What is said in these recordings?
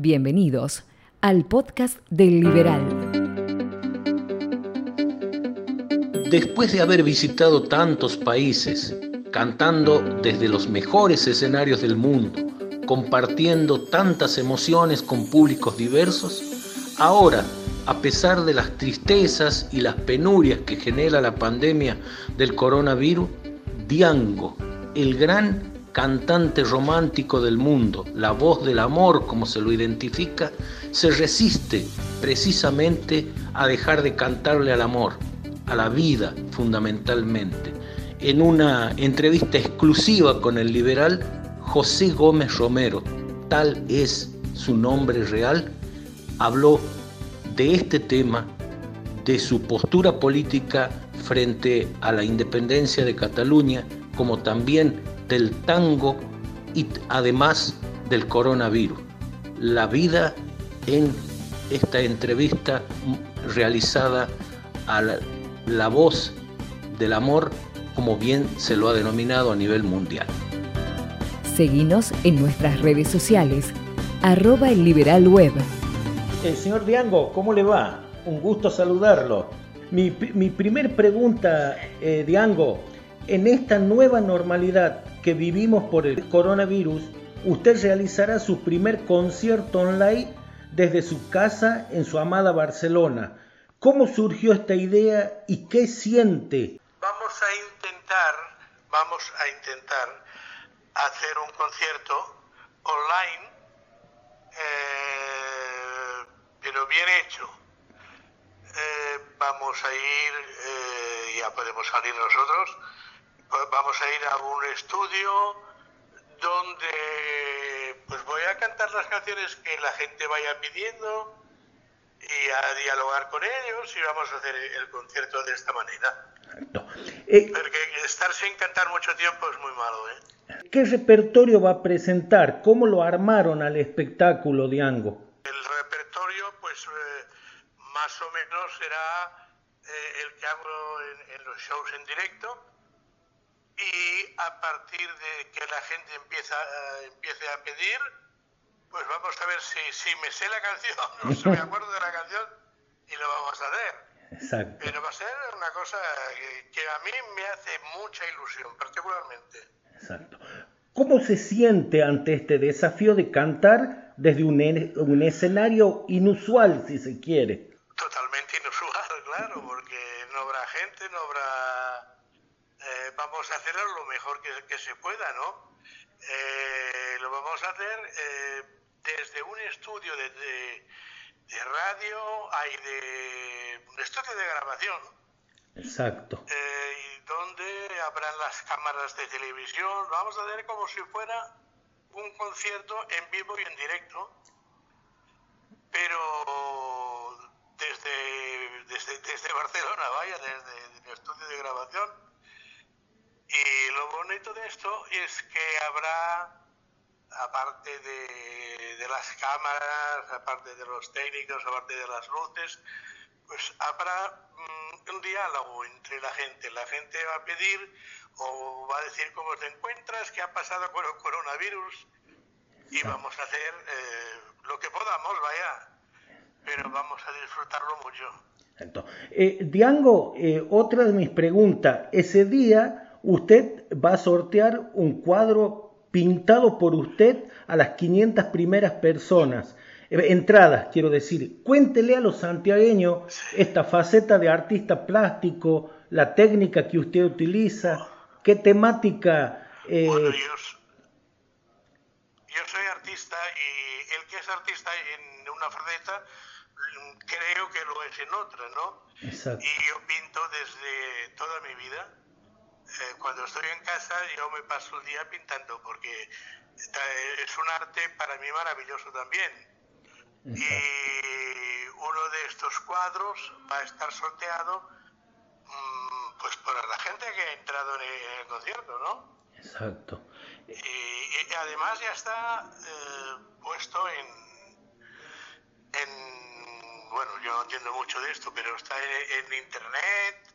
Bienvenidos al podcast del Liberal. Después de haber visitado tantos países, cantando desde los mejores escenarios del mundo, compartiendo tantas emociones con públicos diversos, ahora, a pesar de las tristezas y las penurias que genera la pandemia del coronavirus, Diango, el gran cantante romántico del mundo, la voz del amor como se lo identifica, se resiste precisamente a dejar de cantarle al amor, a la vida fundamentalmente. En una entrevista exclusiva con el liberal José Gómez Romero, tal es su nombre real, habló de este tema, de su postura política frente a la independencia de Cataluña, como también del tango y además del coronavirus. La vida en esta entrevista realizada a la, voz del amor, como bien se lo ha denominado a nivel mundial. Seguinos en nuestras redes sociales, arroba el liberal web. El señor Diango, ¿cómo le va? Un gusto saludarlo. Mi, primer pregunta, eh, Diango, en esta nueva normalidad que vivimos por el coronavirus, usted realizará su primer concierto online desde su casa en su amada Barcelona. ¿Cómo surgió esta idea y qué siente? Vamos a intentar, vamos a intentar hacer un concierto online, eh, pero bien hecho eh, vamos a ir, eh, ya podemos salir nosotros, pues vamos a ir a un estudio donde pues voy a cantar las canciones que la gente vaya pidiendo y a dialogar con ellos y vamos a hacer el concierto de esta manera. Eh, Porque estar sin cantar mucho tiempo es muy malo. ¿eh? ¿Qué repertorio va a presentar? ¿Cómo lo armaron al espectáculo, Diango? El repertorio, pues más o menos será eh, el que hago en, los shows en directo y a partir de que la gente empieza, eh, empiece a pedir, pues vamos a ver si, si me sé la canción, no se me acuerdo de la canción y lo vamos a hacer. Exacto. Pero va a ser una cosa que, a mí me hace mucha ilusión, particularmente. Exacto. ¿Cómo se siente ante este desafío de cantar desde un, un escenario inusual, si se quiere? totalmente inusual, claro, porque no habrá gente, no habrá... Eh, vamos a hacerlo lo mejor que, se pueda, ¿no? Eh, lo vamos a hacer eh, desde un estudio de, de, radio, hay de un estudio de grabación. Exacto. y donde habrán las cámaras de televisión. Vamos a hacer como si fuera un concierto en vivo y en directo, pero desde, desde, desde Barcelona, vaya, desde el estudio de grabación. Y lo bonito de esto es que habrá, aparte de, de, las cámaras, aparte de los técnicos, aparte de las luces, pues habrá mm, un diálogo entre la gente. La gente va a pedir o va a decir cómo te encuentras, qué ha pasado con el coronavirus y vamos a hacer eh, lo que podamos, vaya pero vamos a disfrutarlo mucho. Eh, Diango, eh, otra de mis preguntas, ese día usted va a sortear un cuadro pintado por usted a las 500 primeras personas, eh, entradas, quiero decir. Cuéntele a los santiagueños esta faceta de artista plástico, la técnica que usted utiliza, qué temática... Bueno, yo, yo, soy artista y el que es artista en una faceta creo que lo es en otra, ¿no? Exacto. Y yo pinto desde toda mi vida. Eh, cuando estoy en casa yo me paso el día pintando porque es un arte para mí maravilloso también. Y uno de estos cuadros va a estar sorteado mm, pues para la gente que ha entrado en el, concierto, ¿no? Exacto. Y, además ya está eh, puesto en, en, bueno, yo no entiendo mucho de esto, pero está en, internet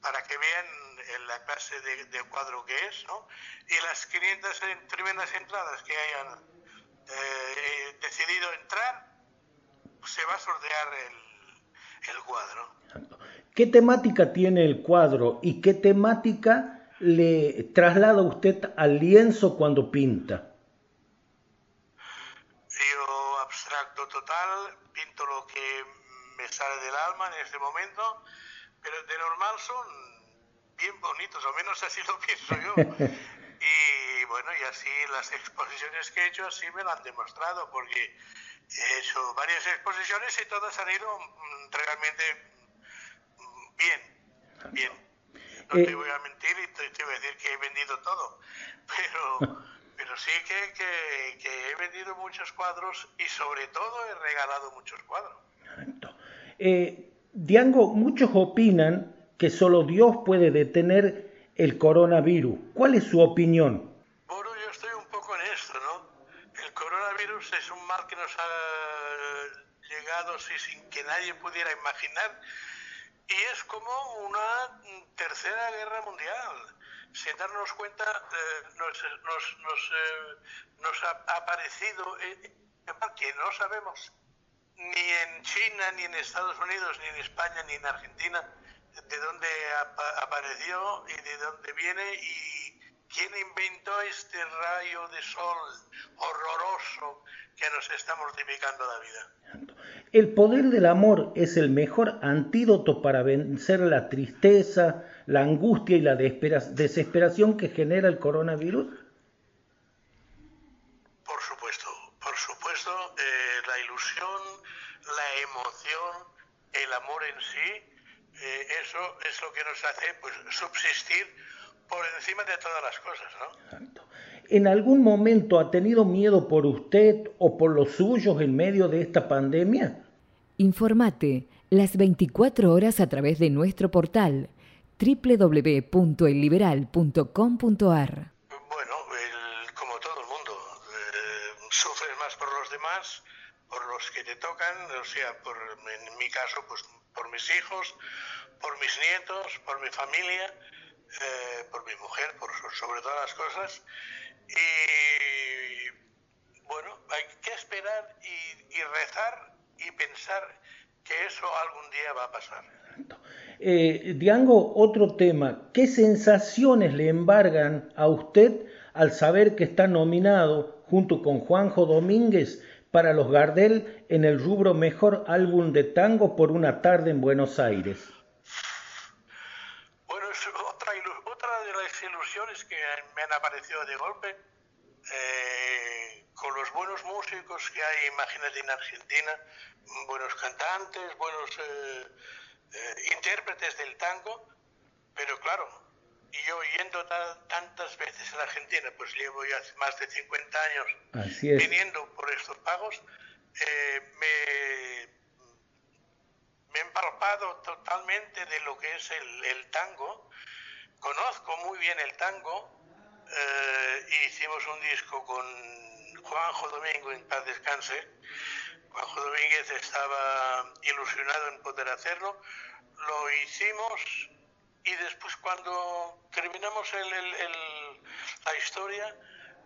para que vean en la clase de, cuadro que es, ¿no? Y las 500 tremendas entradas que hayan eh, decidido entrar, se va a sortear el, el cuadro. ¿Qué temática tiene el cuadro y qué temática le traslada usted al lienzo cuando pinta? Yo abstracto total, pinto lo que me sale del alma en ese momento, pero de normal son bien bonitos, o menos así lo pienso yo. y bueno, y así las exposiciones que he hecho así me lo han demostrado, porque He hecho varias exposiciones y todas han ido mm, realmente mm, bien, bien. No te eh, voy a mentir y te, voy a decir que he vendido todo, pero, pero sí que, que, he vendido muchos cuadros y sobre todo he regalado muchos cuadros. Eh, Diango, muchos opinan que solo Dios puede detener el coronavirus. ¿Cuál es su opinión? es un mal que nos ha llegado sin que nadie pudiera imaginar y es como una tercera guerra mundial. Sin darnos cuenta, eh, nos, nos, eh, ha aparecido eh, que no sabemos ni en China, ni en Estados Unidos, ni en España, ni en Argentina de dónde apareció y de dónde viene y ¿Quién inventó este rayo de sol horroroso que nos está mortificando la vida? El poder del amor es el mejor antídoto para vencer la tristeza, la angustia y la desesperación que genera el coronavirus. Por supuesto, por supuesto, eh, la ilusión, la emoción, el amor en sí, eh, eso es lo que nos hace pues, subsistir por encima de todas las cosas, ¿no? ¿En algún momento ha tenido miedo por usted o por los suyos en medio de esta pandemia? Informate las 24 horas a través de nuestro portal www.elliberal.com.ar. Bueno, como todo el mundo, eh, sufres más por los demás, por los que te tocan, o sea, por, en mi caso, pues por mis hijos, por mis nietos, por mi familia eh, por mi mujer, por sobre todas las cosas. Y bueno, hay que esperar y, rezar y pensar que eso algún día va a pasar. Eh, Diango, otro tema. ¿Qué sensaciones le embargan a usted al saber que está nominado junto con Juanjo Domínguez para los Gardel en el rubro Mejor Álbum de Tango por una tarde en Buenos Aires? Aparecido de golpe, eh, con los buenos músicos que hay, imagínate, en Argentina, buenos cantantes, buenos eh, eh, intérpretes del tango, pero claro, y yo yendo tantas veces a la Argentina, pues llevo ya más de 50 años viniendo por estos pagos, me, me he empalpado totalmente de lo que es el, el tango conozco muy bien el tango. Eh, hicimos un disco con Juanjo Domingo, en paz descanse. Juanjo Domínguez estaba ilusionado en poder hacerlo. Lo hicimos y después cuando terminamos la historia,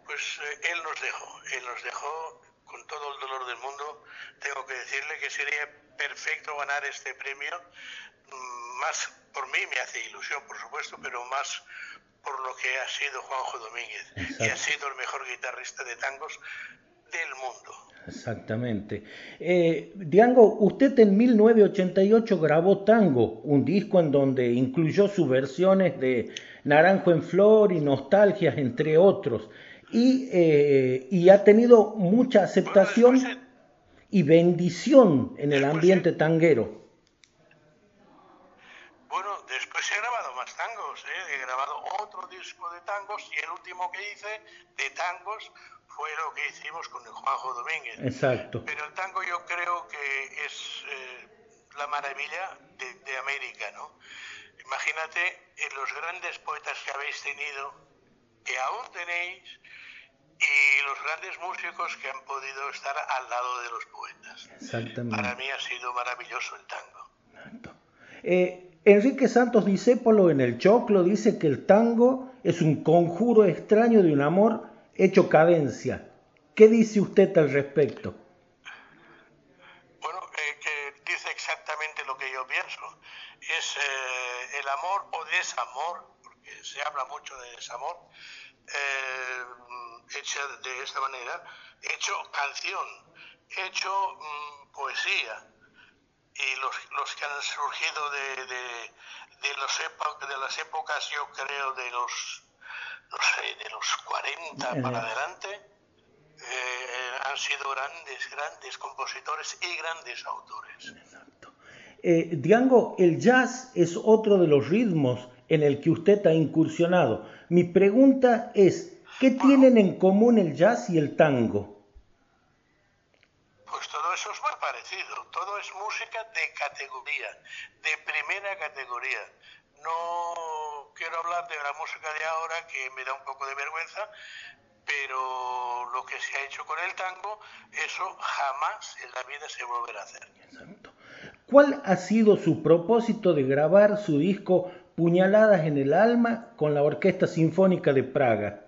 pues eh, él nos dejó. Él nos dejó con todo el dolor del mundo. Tengo que decirle que sería perfecto ganar este premio más por mí me hace ilusión, por supuesto, pero más por lo que ha sido Juanjo Domínguez, y ha sido el mejor guitarrista de tangos del mundo. Exactamente. Eh, Diango, usted en 1988 grabó Tango, un disco en donde incluyó sus versiones de Naranjo en Flor y Nostalgias, entre otros, y, eh, y ha tenido mucha aceptación y bendición en el ambiente tanguero. tangos, ¿eh? he grabado otro disco de tangos y el último que hice de tangos fue lo que hicimos con el Juanjo Domínguez. Exacto. Pero el tango yo creo que es eh, la maravilla de, América, ¿no? Imagínate en los grandes poetas que habéis tenido, que aún tenéis, y los grandes músicos que han podido estar al lado de los poetas. Exactamente. Para mí ha sido maravilloso el tango. Eh, Enrique Santos Discépolo en El Choclo dice que el tango es un conjuro extraño de un amor hecho cadencia. ¿Qué dice usted al respecto? Bueno, eh, que dice exactamente lo que yo pienso. Es eh, el amor o desamor, porque se habla mucho de desamor, eh, hecha de esta manera, hecho canción, hecho mm, poesía. Y los, que han surgido de, de, los de las épocas, yo creo, de los, no sé, de los 40 para adelante, eh, han sido grandes, grandes compositores y grandes autores. Exacto. Eh, Diango, el jazz es otro de los ritmos en el que usted ha incursionado. Mi pregunta es, ¿Qué tienen en común el jazz y el tango? Pues todo eso es muy parecido, todo es música de categoría, de primera categoría. No quiero hablar de la música de ahora que me da un poco de vergüenza, pero lo que se ha hecho con el tango, eso jamás en la vida se volverá a hacer. ¿Cuál ha sido su propósito de grabar su disco Puñaladas en el Alma con la Orquesta Sinfónica de Praga?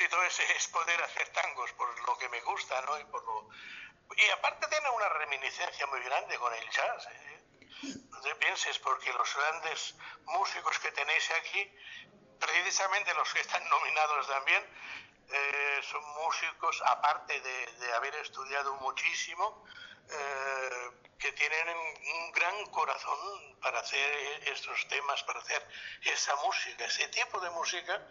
Es, poder hacer tangos por lo que me gusta, ¿no? Y, por lo... y aparte tiene una reminiscencia muy grande con el jazz. ¿eh? No te pienses, porque los grandes músicos que tenéis aquí, precisamente los que están nominados también, eh, son músicos, aparte de, haber estudiado muchísimo, eh, que tienen un gran corazón para hacer estos temas, para hacer esa música, ese tipo de música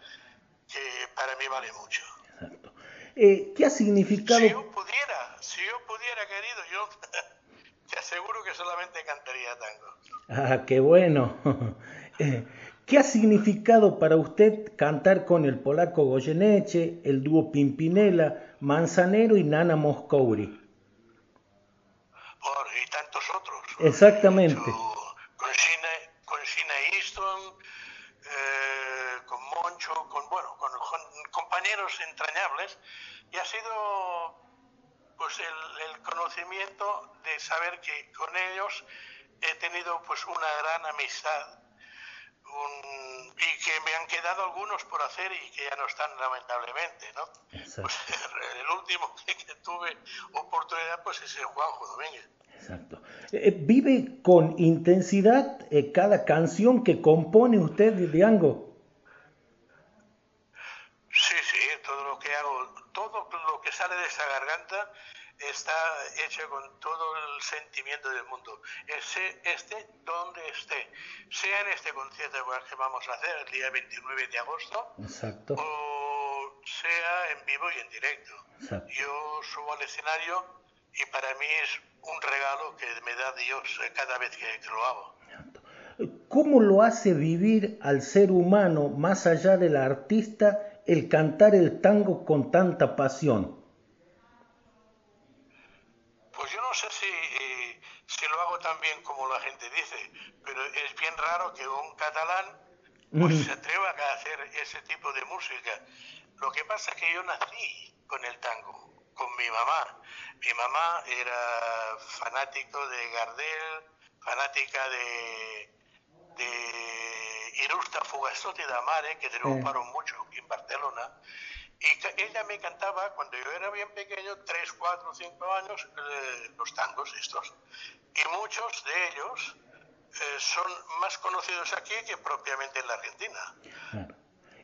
que para mí vale mucho. Exacto. Eh, ¿Qué ha significado? Si yo pudiera, si yo pudiera, querido, yo te aseguro que solamente cantaría tango. Ah, qué bueno. Eh, ¿Qué ha significado para usted cantar con el polaco Goyeneche, el dúo Pimpinela, Manzanero y Nana Moscouri? Por, y tantos otros. Exactamente Sheena Easton, con Moncho, con, bueno, con, compañeros entrañables, y ha sido pues el, conocimiento de saber que con ellos he tenido pues una gran amistad y que me han quedado algunos por hacer y que ya no están lamentablemente, ¿no? Pues, el último que, tuve oportunidad pues es el Juanjo Domínguez. Exacto. Eh, ¿Vive con intensidad eh, cada canción que compone usted, Diango? Todo lo que sale de esa garganta está hecho con todo el sentimiento del mundo. Ese, esté donde esté, sea en este concierto que vamos a hacer el día 29 de agosto, o sea en vivo y en directo. Yo subo al escenario y para mí es un regalo que me da Dios cada vez que, que lo hago. ¿Cómo lo hace vivir al ser humano más allá del artista el cantar el tango con tanta pasión? Pues yo no sé si, eh, si lo hago tan bien como la gente dice, pero es bien raro que un catalán pues, se atreva a hacer ese tipo de música. Lo que pasa es que yo nací con el tango, con mi mamá. Mi mamá era fanático de Gardel, fanática de, de Irusta Fugazotti da Mare, que triunfaron mucho en Barcelona. Y ella me cantaba, cuando yo era bien pequeño, 3, 4, 5 años, eh, los tangos estos. Y muchos de ellos eh, son más conocidos aquí que propiamente en la Argentina.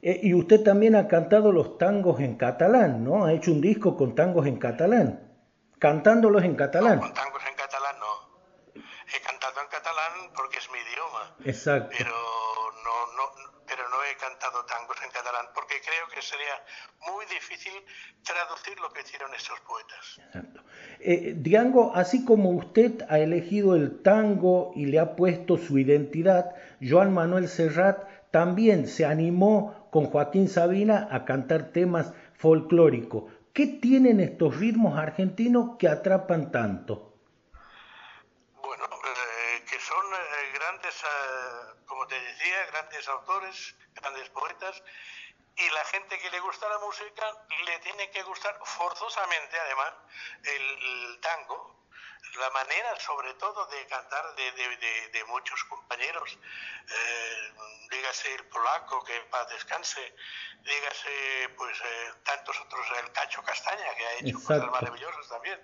Eh, y usted también ha cantado los tangos en catalán, ¿no? Ha hecho un disco con tangos en catalán, cantándolos en catalán. con tangos en catalán no. He cantado en catalán porque es mi idioma. Exacto. Pero pero no he cantado tangos en catalán porque creo que sería muy difícil traducir lo que hicieron estos poetas. Exacto. Eh, Diango, así como usted ha elegido el tango y le ha puesto su identidad, Joan Manuel Serrat también se animó con Joaquín Sabina a cantar temas folclóricos. ¿Qué tienen estos ritmos argentinos que atrapan tanto? Son eh, grandes, eh, como te decía, grandes autores, grandes poetas, y la gente que le gusta la música le tiene que gustar forzosamente, además, el tango, la manera sobre todo de cantar de, de, de, muchos compañeros, eh, dígase el polaco, que en paz descanse, dígase pues eh, tantos otros, el Cacho Castaña, que ha hecho cosas maravillosas también,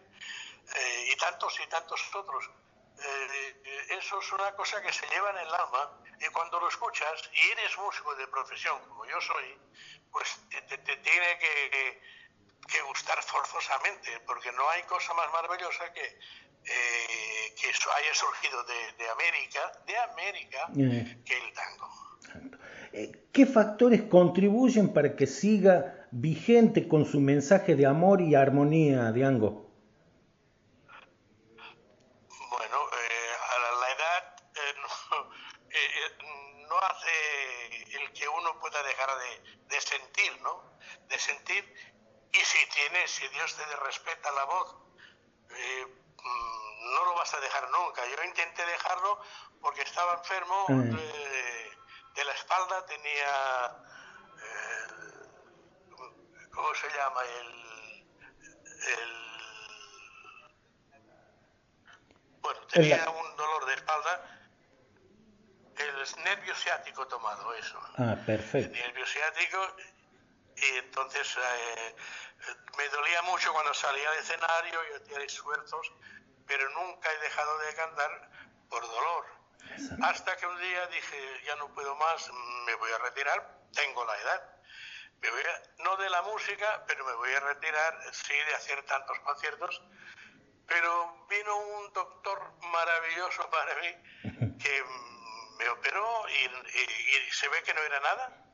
eh, y tantos y tantos otros. Eh, eso es una cosa que se lleva en el alma y cuando lo escuchas y eres músico de profesión como yo soy, pues te, te, te tiene que, que gustar forzosamente, porque no hay cosa más maravillosa que eh, que eso haya surgido de, de América, de América, eh. que el tango. Eh, ¿Qué factores contribuyen para que siga vigente con su mensaje de amor y armonía, Diango? Bueno, eh, a la, la edad eh, no, eh, no, hace el que uno pueda dejar de, de, sentir, ¿no? De sentir, y si tiene, si Dios te respeta la voz, Mm, no lo vas a dejar nunca. Yo intenté dejarlo porque estaba mm. de, de, la espalda, tenía, eh, ¿cómo se llama? El, el bueno, tenía un dolor de espalda, el nervio ciático tomado, eso. Ah, perfecto. El nervio ciático, y entonces eh, me dolía mucho cuando salía de escenario y hacía esfuerzos, pero nunca he dejado de cantar por dolor. Hasta que un día dije, ya no puedo más, me voy a retirar, tengo la edad. Me voy no de la música, pero me voy a retirar, sí, de hacer tantos conciertos. Pero vino un doctor maravilloso para mí que me operó y, y, y se ve que no era nada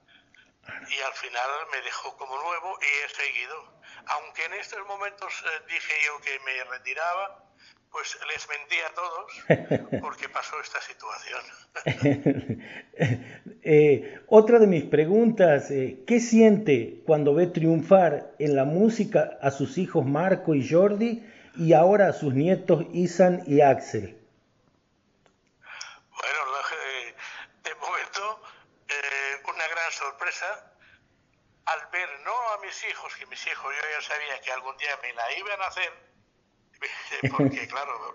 y al final me dejó como nuevo y he seguido. Aunque en estos momentos eh, dije yo que me retiraba, pues les mentí a todos porque pasó esta situación. eh, otra de mis preguntas, eh, ¿qué siente cuando ve triunfar en la música a sus hijos Marco y Jordi y ahora a sus nietos Isan y Axel? sorpresa al ver no a mis hijos, que mis hijos yo ya sabía que algún día me la iban a hacer, porque claro,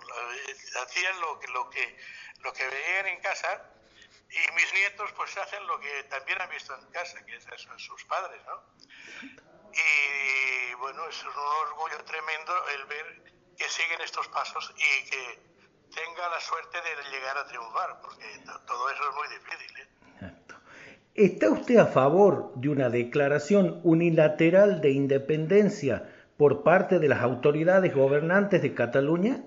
hacían lo que, lo que, lo que veían en casa y mis nietos pues hacen lo que también han visto en casa, que es eso, sus padres, ¿no? Y bueno, es un orgullo tremendo el ver que siguen estos pasos y que tenga la suerte de llegar a triunfar, porque todo eso es muy difícil. ¿eh? ¿Está usted a favor de una declaración unilateral de independencia por parte de las autoridades gobernantes de Cataluña?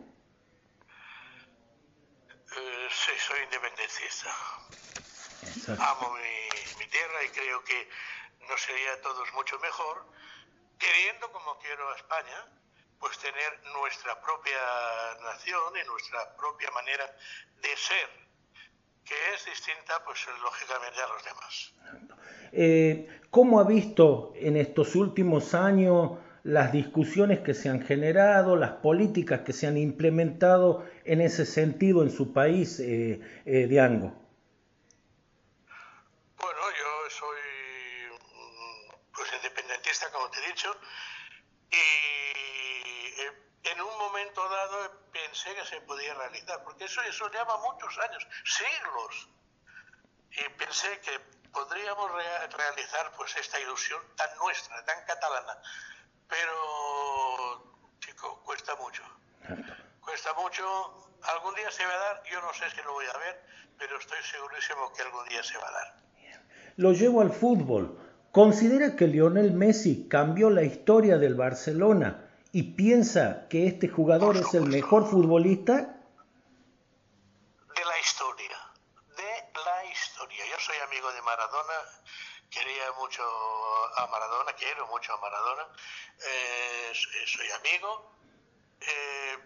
Eh, sí, soy independentista. Exacto. Amo mi, mi, tierra y creo que nos sería a todos mucho mejor, queriendo como quiero a España, pues tener nuestra propia nación y nuestra propia manera de ser que es distinta, pues lógicamente a los demás. Eh, ¿Cómo ha visto en estos últimos años las discusiones que se han generado, las políticas que se han implementado en ese sentido en su país, eh, eh, Diango? Bueno, yo soy mm, pues independentista, como te he dicho, y eh, en un momento dado pensé que se podía realizar, porque eso, eso lleva muchos años, siglos. Y pensé que podríamos re realizar pues esta ilusión tan nuestra, tan catalana. Pero, chico, cuesta mucho. Cuesta mucho. Algún día se va a dar, yo no sé si lo voy a ver, pero estoy segurísimo que algún día se va a dar. Lo llevo al fútbol. ¿Considera que Lionel Messi cambió la historia del Barcelona y piensa que este jugador es el mejor futbolista? De la historia, de la historia. Yo soy amigo de Maradona, quería mucho a Maradona, quiero mucho a Maradona, eh, soy amigo, eh,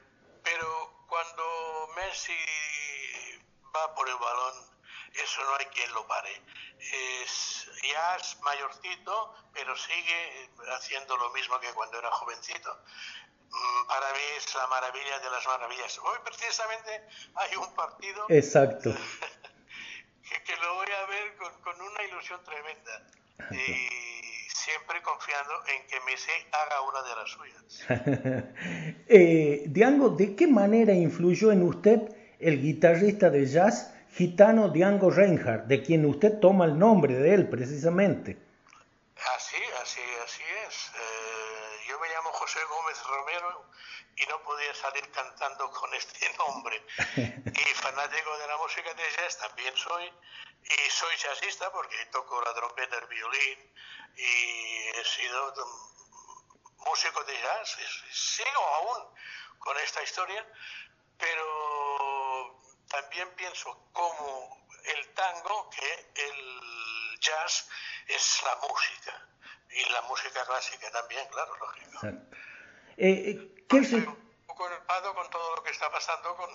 pero cuando Messi va por el balón, eso no hay quien lo pare. es jazz mayorcito, pero sigue haciendo lo mismo que cuando era jovencito. Mm, para mí es la maravilla de las maravillas. Hoy precisamente hay un partido Exacto. que, lo voy a ver con, con una ilusión tremenda. Y siempre confiando en que Messi haga una de las suyas. eh, Diango, ¿de qué manera influyó en usted el guitarrista de jazz gitano Diango Reinhardt, de quien usted toma el nombre de él precisamente? Así, así, así es. Eh, José Gómez Romero y no podía salir cantando con este nombre. Y fanático de la música de jazz también soy. Y soy jazzista porque toco la trompeta, el violín y he sido músico de jazz. Sigo aún con esta historia, pero también pienso como el tango que el jazz es la música y la música clásica también, claro, lógico. Eh, ¿qué Estoy un poco enojado con todo lo que está pasando con,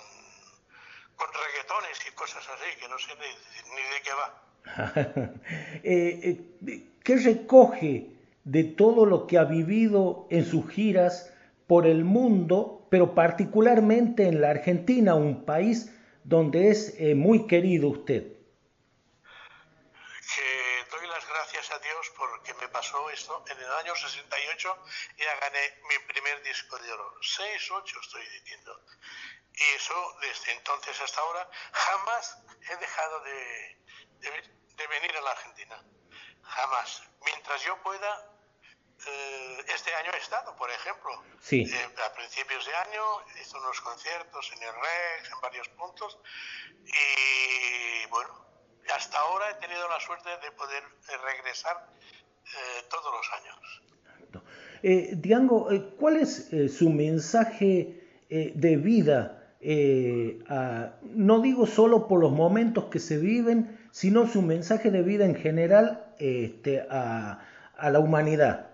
con reggaetones y cosas así, que no sé ni, ni de qué va. eh, ¿Qué recoge de todo lo que ha vivido en sus giras por el mundo, pero particularmente en la Argentina, un país donde es eh, muy querido usted? Que doy las gracias a Porque me pasó esto. En el año 68 ya gané mi primer disco de oro. 6, 8 estoy diciendo. Y eso, desde entonces hasta ahora, jamás he dejado de, de, venir a la Argentina. Jamás. Mientras yo pueda, eh, este año he estado, por ejemplo. Sí. Eh, a principios de año hice unos conciertos en el Rex, en varios puntos. Y bueno, hasta ahora he tenido la suerte de poder eh, todos los años. Diango, ¿cuál es su mensaje de vida? no digo solo por los momentos que se viven, sino su mensaje de vida en general este, a, a la humanidad.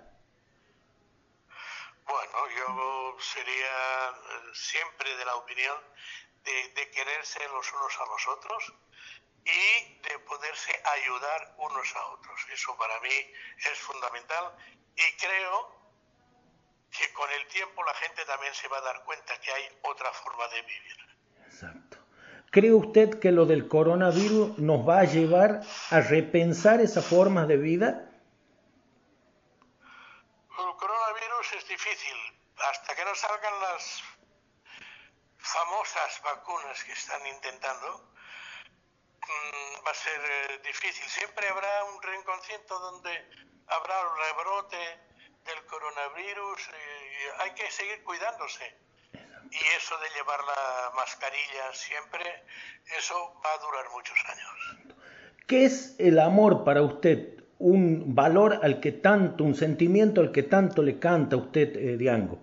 Bueno, yo sería eh, siempre de la opinión de, de, quererse los unos a los otros y de poderse ayudar unos a otros. Eso para mí es fundamental y creo que con el tiempo la gente también se va a dar cuenta que hay otra forma de vivir. Exacto. ¿Cree usted que lo del coronavirus nos va a llevar a repensar esa forma de vida? El coronavirus es difícil. Hasta que no salgan las famosas vacunas que están intentando, va a ser eh, difícil. Siempre habrá un rinconcito donde habrá un rebrote del coronavirus y hay que seguir cuidándose y eso de llevar la mascarilla siempre, eso va a durar muchos años. ¿Qué es el amor para usted? Un valor al que tanto, un sentimiento al que tanto le canta a usted, eh, Diango.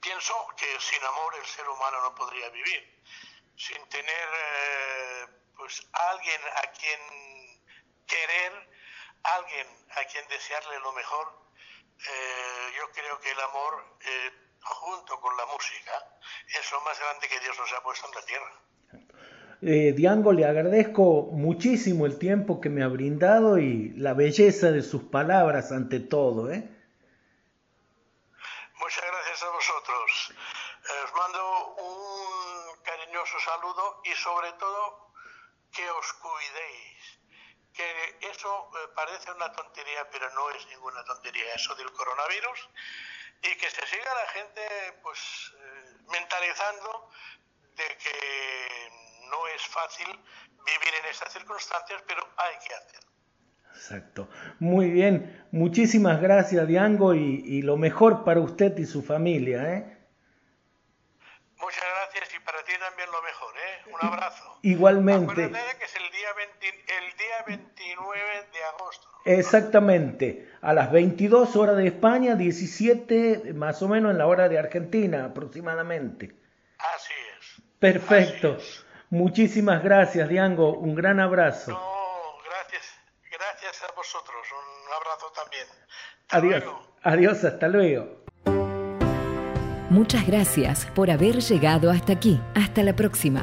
Pienso que sin amor el ser humano no podría vivir. Sin tener eh, pues alguien a quien querer, alguien a quien desearle lo mejor, eh, yo creo que el amor junto con la música, es lo más grande que Dios nos ha puesto en la tierra. Eh, Diango, le agradezco muchísimo el tiempo que me ha brindado y la belleza de sus palabras ante todo. ¿eh? Muchas gracias a vosotros. Eh, os mando un cariñoso saludo y sobre todo que os cuidéis. Que eso eh, parece una tontería, pero no es ninguna tontería, eso del coronavirus y que se siga la gente pues eh, mentalizando de que no es fácil vivir en esas circunstancias, pero hay que hacerlo. Exacto. Muy bien. Muchísimas gracias, Diango, y, y, lo mejor para usted y su familia. ¿eh? Muchas gracias y para ti también lo mejor. ¿eh? Un abrazo. Igualmente. Acuérdate que es el día, 20, el día 29 de agosto. Exactamente, a las 22 horas de España, 17 más o menos en la hora de Argentina aproximadamente. Así es. Perfecto. Muchísimas gracias, Diango. Un gran abrazo. No, gracias. Gracias a vosotros. Un abrazo también. Adiós. Adiós, hasta luego. Muchas gracias por haber llegado hasta aquí. Hasta la próxima.